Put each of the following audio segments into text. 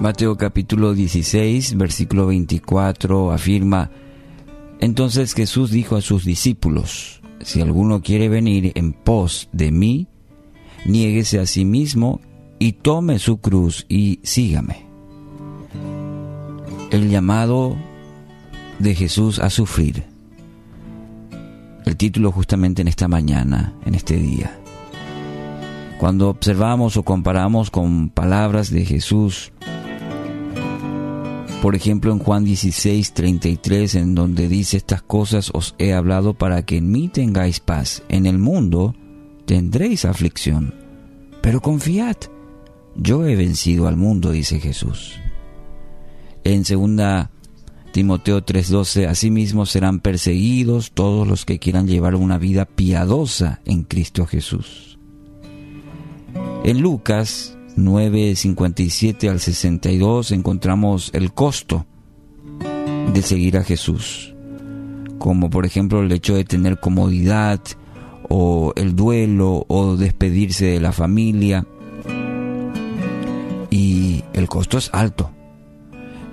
Mateo capítulo 16, versículo 24 afirma, entonces Jesús dijo a sus discípulos, si alguno quiere venir en pos de mí, niéguese a sí mismo y tome su cruz y sígame. El llamado de Jesús a sufrir. El título justamente en esta mañana, en este día. Cuando observamos o comparamos con palabras de Jesús, por ejemplo, en Juan 16, 33, en donde dice estas cosas os he hablado para que en mí tengáis paz. En el mundo tendréis aflicción, pero confiad, yo he vencido al mundo, dice Jesús. En segunda Timoteo 3:12, asimismo serán perseguidos todos los que quieran llevar una vida piadosa en Cristo Jesús. En Lucas 9:57 al 62 encontramos el costo de seguir a Jesús, como por ejemplo el hecho de tener comodidad o el duelo o despedirse de la familia. Y el costo es alto.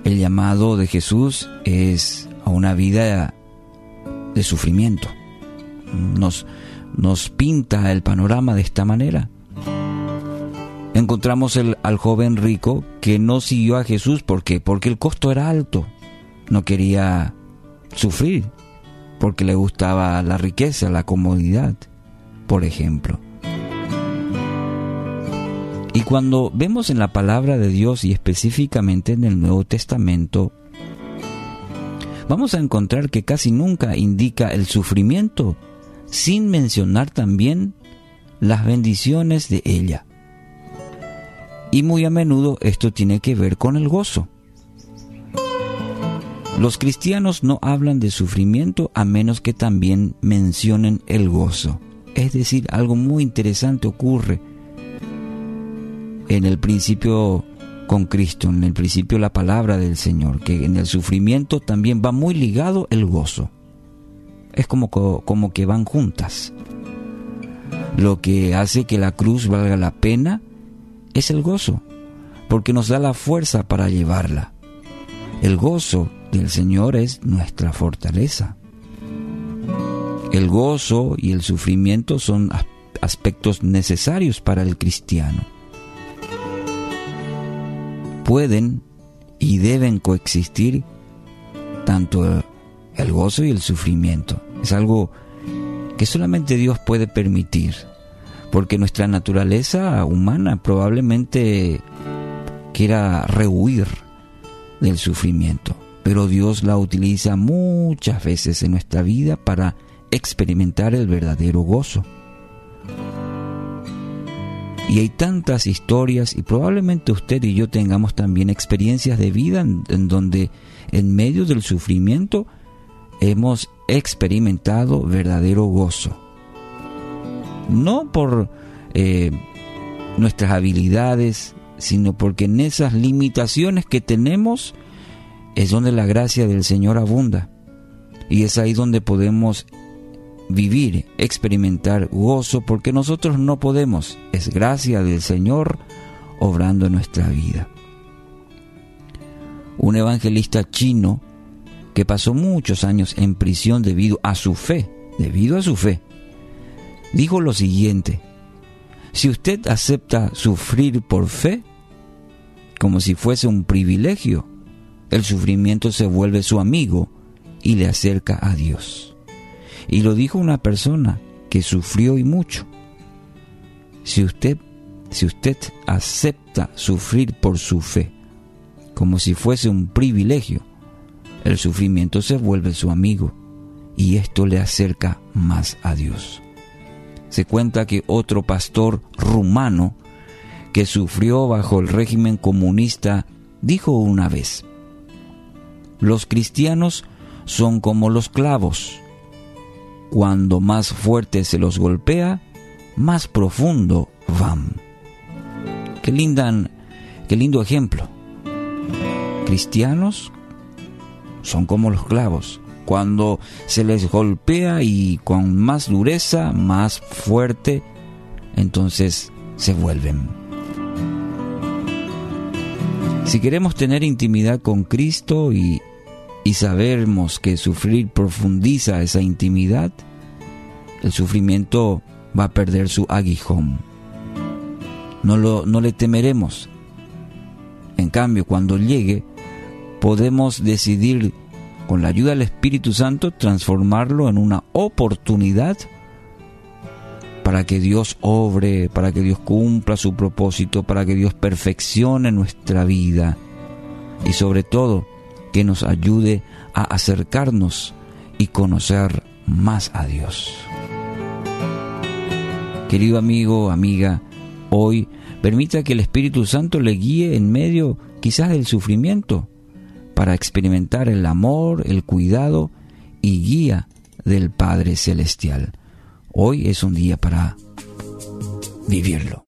El llamado de Jesús es a una vida de sufrimiento. Nos, nos pinta el panorama de esta manera encontramos el, al joven rico que no siguió a Jesús. ¿Por qué? Porque el costo era alto. No quería sufrir, porque le gustaba la riqueza, la comodidad, por ejemplo. Y cuando vemos en la palabra de Dios y específicamente en el Nuevo Testamento, vamos a encontrar que casi nunca indica el sufrimiento sin mencionar también las bendiciones de ella. Y muy a menudo esto tiene que ver con el gozo. Los cristianos no hablan de sufrimiento a menos que también mencionen el gozo. Es decir, algo muy interesante ocurre en el principio con Cristo, en el principio la palabra del Señor, que en el sufrimiento también va muy ligado el gozo. Es como, como que van juntas. Lo que hace que la cruz valga la pena es el gozo, porque nos da la fuerza para llevarla. El gozo del Señor es nuestra fortaleza. El gozo y el sufrimiento son aspectos necesarios para el cristiano. Pueden y deben coexistir tanto el gozo y el sufrimiento. Es algo que solamente Dios puede permitir porque nuestra naturaleza humana probablemente quiera rehuir del sufrimiento, pero Dios la utiliza muchas veces en nuestra vida para experimentar el verdadero gozo. Y hay tantas historias y probablemente usted y yo tengamos también experiencias de vida en, en donde en medio del sufrimiento hemos experimentado verdadero gozo no por eh, nuestras habilidades, sino porque en esas limitaciones que tenemos es donde la gracia del Señor abunda. Y es ahí donde podemos vivir, experimentar gozo, porque nosotros no podemos. Es gracia del Señor obrando en nuestra vida. Un evangelista chino que pasó muchos años en prisión debido a su fe, debido a su fe, dijo lo siguiente, si usted acepta sufrir por fe, como si fuese un privilegio, el sufrimiento se vuelve su amigo y le acerca a Dios. Y lo dijo una persona que sufrió y mucho. Si usted, si usted acepta sufrir por su fe, como si fuese un privilegio, el sufrimiento se vuelve su amigo y esto le acerca más a Dios se cuenta que otro pastor rumano que sufrió bajo el régimen comunista dijo una vez, los cristianos son como los clavos. Cuando más fuerte se los golpea, más profundo van. Qué, lindan, qué lindo ejemplo. Cristianos son como los clavos cuando se les golpea y con más dureza, más fuerte, entonces se vuelven. Si queremos tener intimidad con Cristo y, y sabemos que sufrir profundiza esa intimidad, el sufrimiento va a perder su aguijón. No, lo, no le temeremos. En cambio, cuando llegue, podemos decidir con la ayuda del Espíritu Santo transformarlo en una oportunidad para que Dios obre, para que Dios cumpla su propósito, para que Dios perfeccione nuestra vida y sobre todo que nos ayude a acercarnos y conocer más a Dios. Querido amigo, amiga, hoy permita que el Espíritu Santo le guíe en medio quizás del sufrimiento para experimentar el amor, el cuidado y guía del Padre Celestial. Hoy es un día para vivirlo.